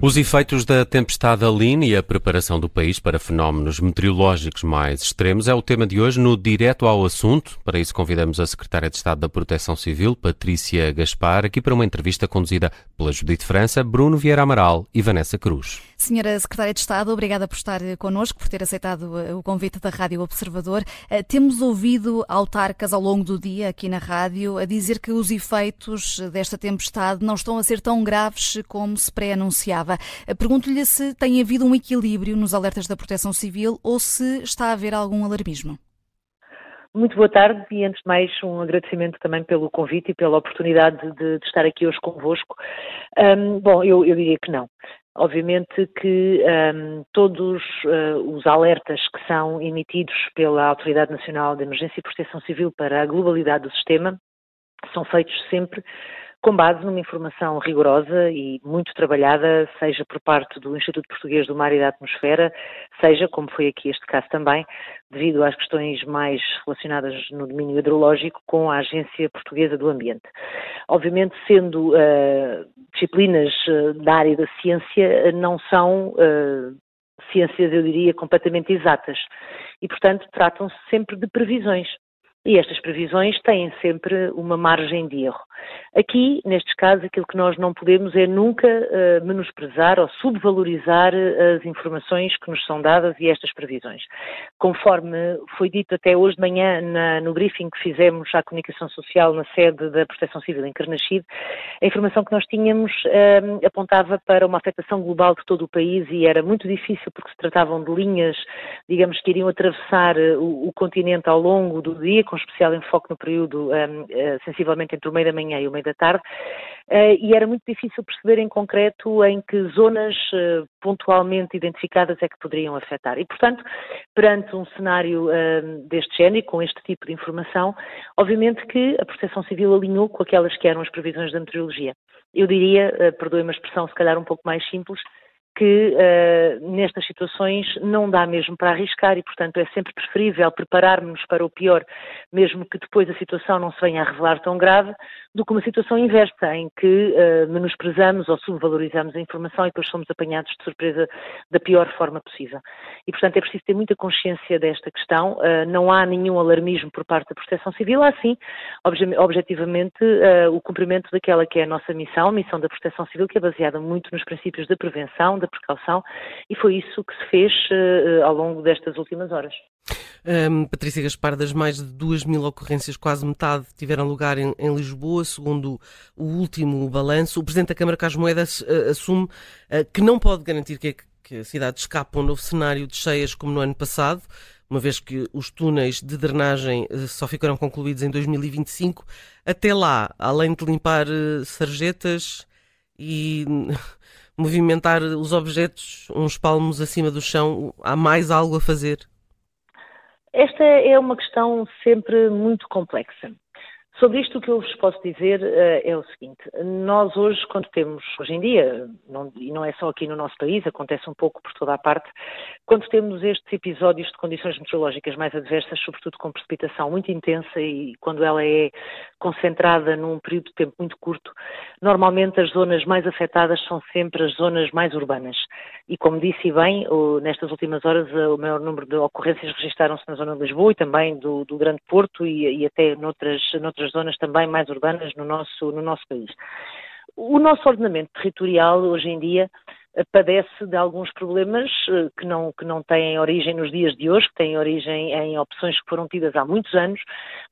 Os efeitos da tempestade Aline e a preparação do país para fenómenos meteorológicos mais extremos é o tema de hoje no Direto ao Assunto. Para isso convidamos a Secretária de Estado da Proteção Civil, Patrícia Gaspar, aqui para uma entrevista conduzida pela Judite França, Bruno Vieira Amaral e Vanessa Cruz. Senhora Secretária de Estado, obrigada por estar connosco, por ter aceitado eh, o convite da Rádio Observador. Eh, temos ouvido autarcas ao longo do dia aqui na rádio a dizer que os efeitos desta tempestade não estão a ser tão graves como se pré-anunciava. Pergunto-lhe se tem havido um equilíbrio nos alertas da Proteção Civil ou se está a haver algum alarmismo. Muito boa tarde e, antes de mais, um agradecimento também pelo convite e pela oportunidade de, de estar aqui hoje convosco. Um, bom, eu, eu, diria que não. Obviamente que um, todos uh, os alertas que são emitidos pela Autoridade Nacional de Emergência e Proteção Civil para a globalidade do sistema são feitos sempre com base numa informação rigorosa e muito trabalhada, seja por parte do Instituto Português do Mar e da Atmosfera, seja, como foi aqui este caso também, devido às questões mais relacionadas no domínio hidrológico, com a Agência Portuguesa do Ambiente. Obviamente, sendo uh, disciplinas uh, da área da ciência, não são uh, ciências, eu diria, completamente exatas. E, portanto, tratam-se sempre de previsões. E estas previsões têm sempre uma margem de erro. Aqui, nestes casos, aquilo que nós não podemos é nunca uh, menosprezar ou subvalorizar eh, as informações que nos são dadas e estas previsões. Conforme foi dito até hoje de manhã na, no briefing que fizemos à comunicação social na sede da Proteção Civil em Carnaxide, a informação que nós tínhamos uh, apontava para uma afetação global de todo o país e era muito difícil porque se tratavam de linhas, digamos, que iriam atravessar o, o continente ao longo do dia, com especial enfoque no período um, uh, sensivelmente entre o meio da manhã e o meio da tarde, uh, e era muito difícil perceber em concreto em que zonas uh, pontualmente identificadas é que poderiam afetar. E, portanto, perante um cenário hum, deste género, com este tipo de informação, obviamente que a Proteção Civil alinhou com aquelas que eram as previsões da meteorologia. Eu diria, perdoe-me a expressão se calhar um pouco mais simples, que uh, nestas situações não dá mesmo para arriscar e, portanto, é sempre preferível prepararmos para o pior, mesmo que depois a situação não se venha a revelar tão grave, do que uma situação inversa, em que uh, menosprezamos ou subvalorizamos a informação e depois somos apanhados de surpresa da pior forma possível. E, portanto, é preciso ter muita consciência desta questão. Uh, não há nenhum alarmismo por parte da Proteção Civil, há sim, objetivamente, o cumprimento daquela que é a nossa missão, a missão da Proteção Civil, que é baseada muito nos princípios da prevenção, da precaução, e foi isso que se fez uh, ao longo destas últimas horas. Um, Patrícia Gaspar, das mais de 2 mil ocorrências, quase metade tiveram lugar em, em Lisboa, segundo o último balanço. O Presidente da Câmara, Carlos Moedas, uh, assume uh, que não pode garantir que, que a cidade escape a um novo cenário de cheias como no ano passado, uma vez que os túneis de drenagem só ficarão concluídos em 2025. Até lá, além de limpar sarjetas e movimentar os objetos uns palmos acima do chão? Há mais algo a fazer? Esta é uma questão sempre muito complexa. Sobre isto, o que eu vos posso dizer uh, é o seguinte: nós hoje, quando temos, hoje em dia, não, e não é só aqui no nosso país, acontece um pouco por toda a parte, quando temos estes episódios de condições meteorológicas mais adversas, sobretudo com precipitação muito intensa e quando ela é concentrada num período de tempo muito curto, normalmente as zonas mais afetadas são sempre as zonas mais urbanas. E como disse bem, o, nestas últimas horas o maior número de ocorrências registaram-se na zona de Lisboa e também do, do Grande Porto e, e até noutras, noutras outras zonas também mais urbanas no nosso, no nosso país. O nosso ordenamento territorial, hoje em dia, padece de alguns problemas eh, que não, que não têm origem nos dias de hoje, que têm origem em opções que foram tidas há muitos anos,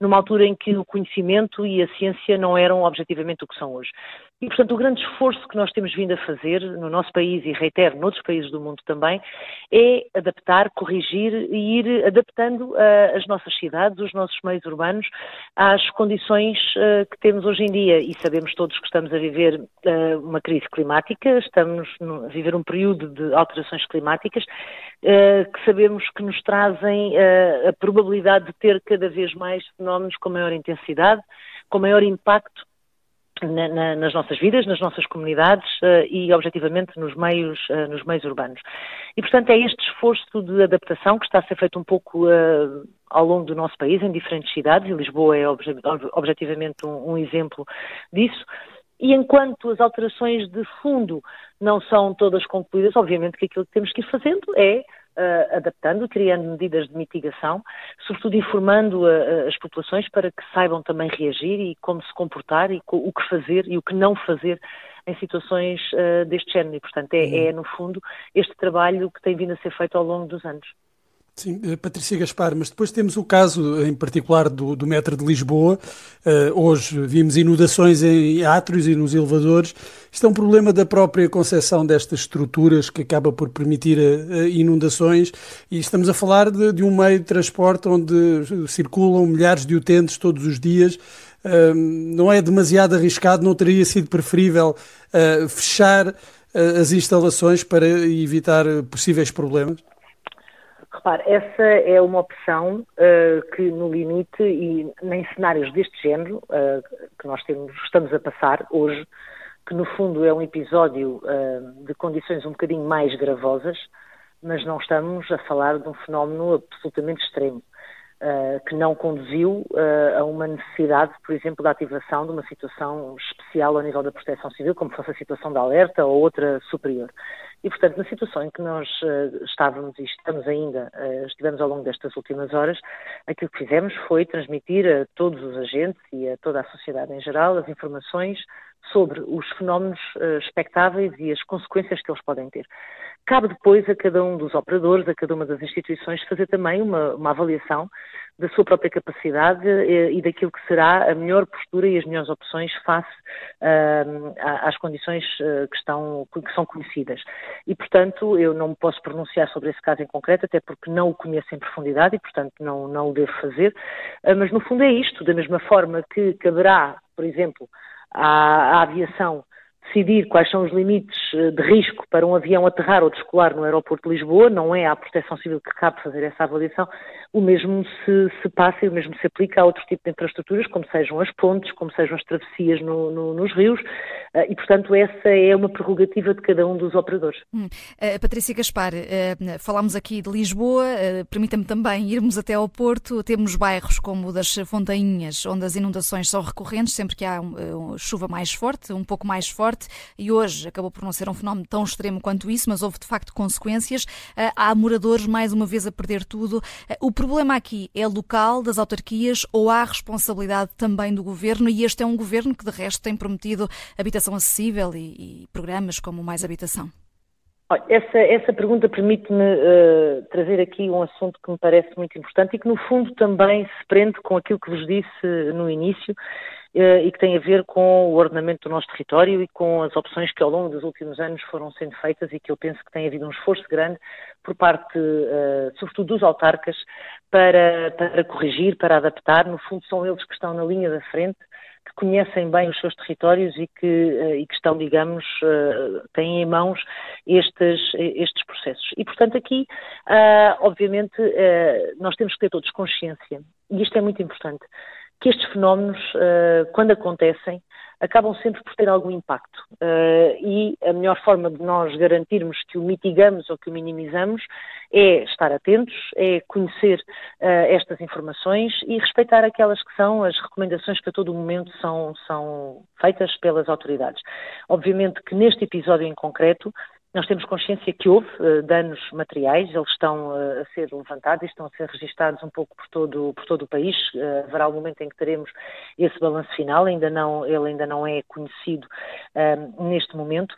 numa altura em que o conhecimento e a ciência não eram objetivamente o que são hoje. E, portanto, o grande esforço que nós temos vindo a fazer no nosso país e, reitero, noutros países do mundo também, é adaptar, corrigir e ir adaptando uh, as nossas cidades, os nossos meios urbanos, às condições uh, que temos hoje em dia. E sabemos todos que estamos a viver uh, uma crise climática, estamos a viver um período de alterações climáticas, que sabemos que nos trazem a probabilidade de ter cada vez mais fenómenos com maior intensidade, com maior impacto na, na, nas nossas vidas, nas nossas comunidades uh, e, objetivamente, nos meios, uh, nos meios urbanos. E, portanto, é este esforço de adaptação que está a ser feito um pouco uh, ao longo do nosso país, em diferentes cidades, e Lisboa é obje objetivamente um, um exemplo disso, E enquanto as alterações de fundo não são todas concluídas, obviamente que aquilo que temos que ir fazendo é uh, adaptando, criando medidas de mitigação, sobretudo informando uh, as populações para que saibam também reagir e como se comportar e o que fazer e o que não fazer em situações uh, deste género. E, portanto, é, uhum. é, no fundo, este trabalho que tem vindo a ser feito ao longo dos anos. Sim, eh, Patrícia Gaspar, mas depois temos o caso em particular do, do metro de Lisboa. Uh, hoje vimos inundações em átrios e nos elevadores. Isto é um problema da própria concepção destas estruturas que acaba por permitir uh, inundações e estamos a falar de, de, um meio de transporte onde circulam milhares de utentes todos os dias. Uh, não é demasiado arriscado, não teria sido preferível fechar as instalações para evitar possíveis problemas? Repare, essa é uma opção uh, que, no limite, e em cenários deste género, uh, que nós temos, estamos a passar hoje, que no fundo é um episódio uh, de condições um bocadinho mais gravosas, mas não estamos a falar de um fenómeno absolutamente extremo. Uh, que não conduziu uh, a uma necessidade, por exemplo, da ativação de uma situação especial ao nível da proteção civil, como fosse a situação de alerta ou outra superior. E, portanto, na situação em que nós uh, estávamos e estamos ainda, estivemos ao longo destas últimas horas, aquilo que fizemos foi transmitir a todos os agentes e a toda a sociedade em geral as informações sobre os fenómenos expectáveis e as consequências que eles podem ter. Cabe depois a cada um dos operadores, a cada uma das instituições, fazer também uma, uma avaliação da sua própria capacidade e, e, daquilo que será a melhor postura e as melhores opções face uh, às condições uh, que, estão, que são conhecidas. E, portanto, eu não me posso pronunciar sobre esse caso em concreto, até porque não o conheço em profundidade e, portanto, não, não o devo fazer. Uh, mas, no fundo, é isto, da mesma forma que caberá, por exemplo, à, à aviação decidir quais são os limites eh, de risco para um avião aterrar ou descolar no aeroporto de Lisboa, não é à Proteção Civil que cabe fazer essa avaliação, o mesmo se, se passa e o mesmo se aplica a outro tipo de infraestruturas, como sejam as pontes, como sejam as travessias no, no, nos rios, eh, e portanto essa é uma prerrogativa de cada um dos operadores. Hum. Uh, Patrícia Gaspar, uh, falámos aqui de Lisboa, uh, permita-me também irmos até ao Porto, temos bairros como o das Fontainhas, onde as inundações são recorrentes sempre que há um, chuva mais forte, um pouco mais forte, e hoje acabou por não ser um fenómeno tão extremo quanto isso, mas houve de facto consequências. Há moradores mais uma vez a perder tudo. O problema aqui é local das autarquias ou há responsabilidade também do governo? E este é um governo que de resto tem prometido habitação acessível e, e programas como Mais Habitação. Essa, essa pergunta permite-me uh, trazer aqui um assunto que me parece muito importante e que, no fundo, também se prende com aquilo que vos disse no início e que tem a ver com o ordenamento do nosso território e com as opções que, ao longo dos últimos anos, foram sendo feitas e que eu penso que tem havido um esforço grande por parte, uh, sobretudo, dos autarcas para, para corrigir, para adaptar. No fundo, são eles que estão na linha da frente que conhecem bem os seus territórios e que, eh, e que estão, digamos, eh, têm em mãos estes, estes processos. E, portanto, aqui, obviamente, eh, nós temos que ter todos consciência, e isto é muito importante, que estes fenómenos, quando acontecem, acabam sempre por ter algum impacto. Uh, e a melhor forma de nós garantirmos que o mitigamos ou que o minimizamos é estar atentos, é conhecer uh, estas informações e respeitar aquelas que são as recomendações que a todo momento são, são feitas pelas autoridades. Obviamente que neste episódio em concreto, nós temos consciência que houve uh, danos materiais, eles estão uh, a ser levantados estão a ser registados um pouco por todo, por todo o país. Uh, haverá um momento em que teremos esse balanço final, ainda não, ele ainda não é conhecido neste momento.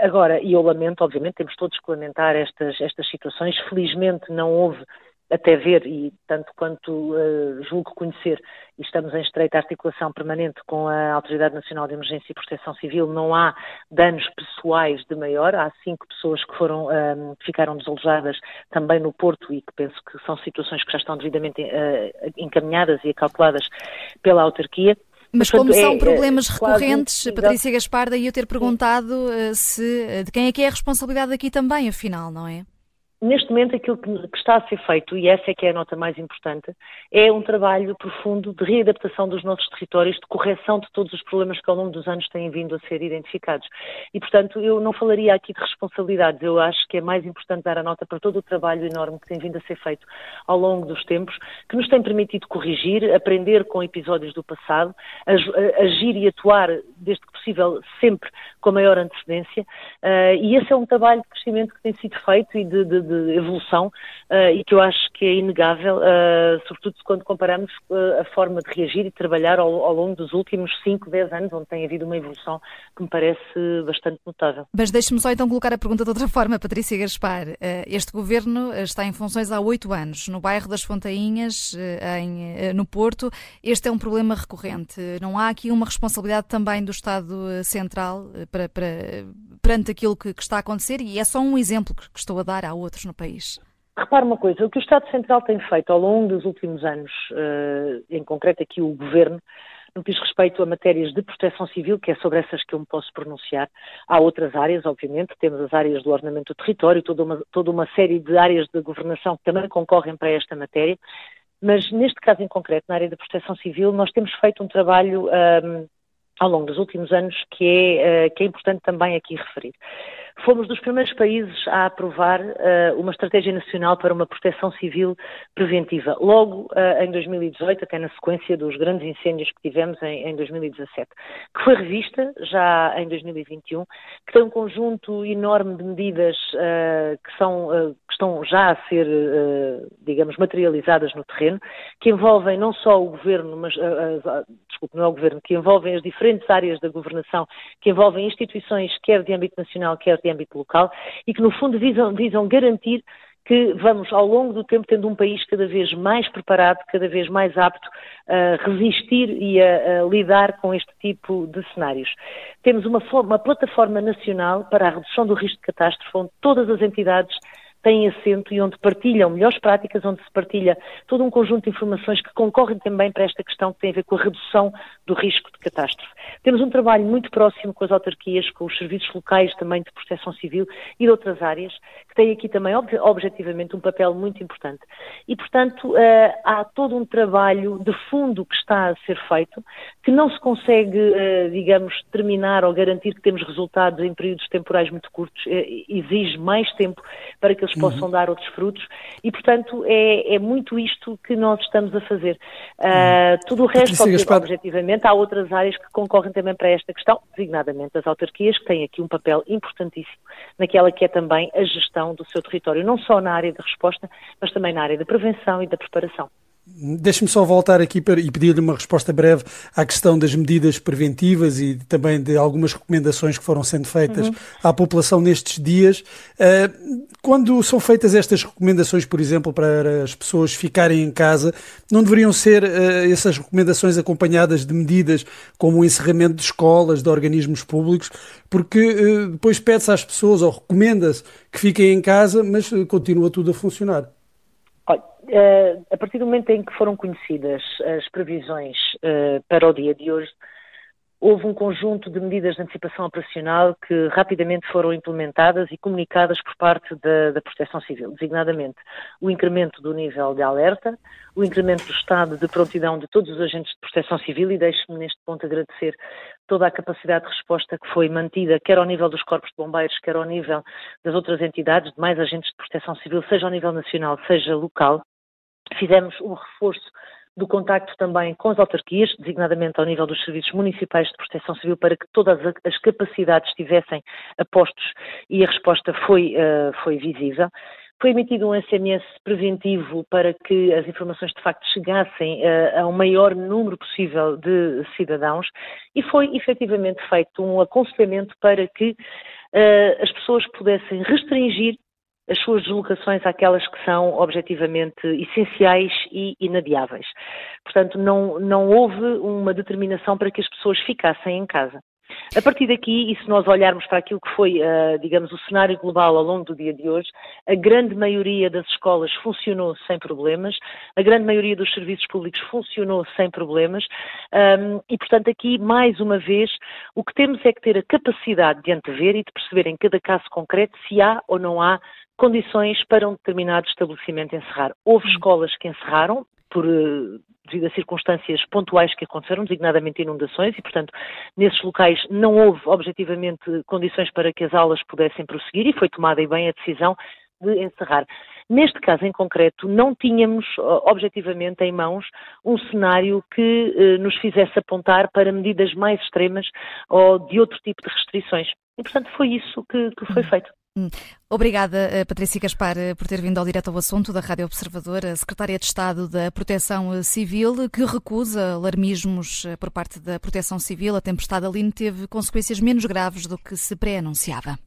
agora, e eu lamento, obviamente, temos todos que lamentar estas, estas situações. Felizmente não houve até ver, e tanto quanto uh, julgo conhecer, e estamos em estreita articulação permanente com a Autoridade Nacional de Emergência e Proteção Civil, não há danos pessoais de maior. Há cinco pessoas que foram, um, ehm, ficaram desalojadas também no Porto e que penso que são situações que já estão devidamente uh, encaminhadas e acalculadas pela autarquia. Mas como são é, problemas é, recorrentes, quase, Patrícia Gaspar, daí eu ter perguntado uh, se de quem é que é a responsabilidade aqui também, afinal, não é? Neste momento aquilo que, está a ser feito, e essa é que é a nota mais importante, é um trabalho profundo de readaptação dos nossos territórios, de correção de todos os problemas que ao longo dos anos têm vindo a ser identificados. E, portanto, eu não falaria aqui de responsabilidades, eu acho que é mais importante dar a nota para todo o trabalho enorme que tem vindo a ser feito ao longo dos tempos, que nos tem permitido corrigir, aprender com episódios do passado, agir e atuar, desde que possível, sempre com maior antecedência, uh, e esse é um trabalho de crescimento que tem sido feito e de, de, de evolução uh, e que eu acho que é inegável, uh, sobretudo quando comparamos a forma de reagir e trabalhar ao, ao, longo dos últimos 5, 10 anos, onde tem havido uma evolução que me parece bastante notável. Mas deixe-me só então colocar a pergunta de outra forma, Patrícia Gaspar. Este governo está em funções há oito anos, no bairro das Fontainhas, em, no Porto. Este é um problema recorrente. Não há aqui uma responsabilidade também do Estado Central para, para, perante aquilo que, que está a acontecer? E é só um exemplo que estou a dar, há outros no país. Repare uma coisa, o que o Estado Central tem feito ao longo dos últimos anos, eh, em concreto aqui o Governo, no que diz respeito a matérias de proteção civil, que é sobre essas que eu me posso pronunciar. Há outras áreas, obviamente, temos as áreas do ordenamento do território, toda uma, toda uma série de áreas de governação que também concorrem para esta matéria, mas neste caso em concreto, na área da proteção civil, nós temos feito um trabalho um, ao longo dos últimos anos que é, uh, que é importante também aqui referir. Fomos dos primeiros países a aprovar uh, uma estratégia nacional para uma proteção civil preventiva, logo uh, em 2018, até na sequência dos grandes incêndios que tivemos em, em 2017, que foi revista já em 2021, que tem um conjunto enorme de medidas uh, que, são, que estão já a ser, digamos, materializadas no terreno, que envolvem não só o governo, mas, desculpe, não é o governo, que envolvem as diferentes áreas da governação, que envolvem instituições quer de âmbito nacional, quer de âmbito local e que, no fundo, visam, visam garantir que vamos, ao longo do tempo, tendo um país cada vez mais preparado, cada vez mais apto a resistir e a, a lidar com este tipo de cenários. Temos uma, uma plataforma nacional para a redução do risco de catástrofe, onde todas as entidades têm assento e onde partilham melhores práticas, onde se partilha todo um conjunto de informações que concorrem também para esta questão que tem a ver com a redução do risco de catástrofe. Temos um trabalho muito próximo com as autarquias, com os serviços locais também de proteção civil e de outras áreas, que têm aqui também objetivamente um papel muito importante. E, portanto, eh, há todo um trabalho de fundo que está a ser feito, que não se consegue, eh, digamos, terminar ou garantir que temos resultados em períodos temporais muito curtos, eh, exige mais tempo para que eles possam uhum. dar outros frutos e, portanto, é, é, muito isto que nós estamos a fazer. Uh, tudo o resto, objetivamente, há outras áreas que concorrem também para esta questão, designadamente as autarquias, que têm aqui um papel importantíssimo naquela que é também a gestão do seu território, não só na área de resposta, mas também na área da prevenção e da preparação. Deixe-me só voltar aqui para, e pedir-lhe uma resposta breve à questão das medidas preventivas e também de algumas recomendações que foram sendo feitas uhum. à população nestes dias. Uh, quando são feitas estas recomendações, por exemplo, para as pessoas ficarem em casa, não deveriam ser uh, essas recomendações acompanhadas de medidas como o encerramento de escolas, de organismos públicos, porque uh, depois pede-se às pessoas ou recomenda-se que fiquem em casa, mas continua tudo a funcionar. Olha, eh, a partir do momento em que foram conhecidas as previsões eh, para o dia de hoje, houve um conjunto de medidas de antecipação operacional que rapidamente foram implementadas e comunicadas por parte da, da, Proteção Civil, designadamente o incremento do nível de alerta, o incremento do estado de prontidão de todos os agentes de proteção civil e deixe-me neste ponto agradecer toda a capacidade de resposta que foi mantida, quer ao nível dos corpos de bombeiros, quer ao nível das outras entidades, de mais agentes de proteção civil, seja ao nível nacional, seja local. Fizemos um reforço do contacto também com as autarquias, designadamente ao nível dos serviços municipais de proteção civil, para que todas as capacidades estivessem a postos e a resposta foi, uh, foi visível. Foi emitido um SMS preventivo para que as informações de facto chegassem uh, a um maior número possível de cidadãos e foi efetivamente feito um aconselhamento para que uh, as pessoas pudessem restringir as suas deslocações àquelas que são objetivamente essenciais e inadiáveis. Portanto, não, não houve uma determinação para que as pessoas ficassem em casa. A partir daqui, e se nós olharmos para aquilo que foi, uh, digamos, o cenário global ao longo do dia de hoje, a grande maioria das escolas funcionou sem problemas, a grande maioria dos serviços públicos funcionou sem problemas, um, e portanto aqui, mais uma vez, o que temos é que ter a capacidade de antever e de perceber em cada caso concreto se há ou não há condições para um determinado estabelecimento encerrar. Houve escolas que encerraram, por, eh, devido a circunstâncias pontuais que aconteceram, designadamente inundações, e, portanto, nesses locais não houve, objetivamente, condições para que as aulas pudessem prosseguir e foi tomada e bem a decisão de encerrar. Neste caso em concreto, não tínhamos objetivamente em mãos um cenário que eh, nos fizesse apontar para medidas mais extremas ou de outro tipo de restrições. E, portanto, foi isso que, que foi feito. Hum. Obrigada, eh, Patrícia Gaspar, eh, por ter vindo ao direto ao assunto da Rádio Observador, a Secretária de Estado da Proteção Civil, que recusa alarmismos eh, por parte da Proteção Civil. A tempestade Aline teve consequências menos graves do que se pré-anunciava.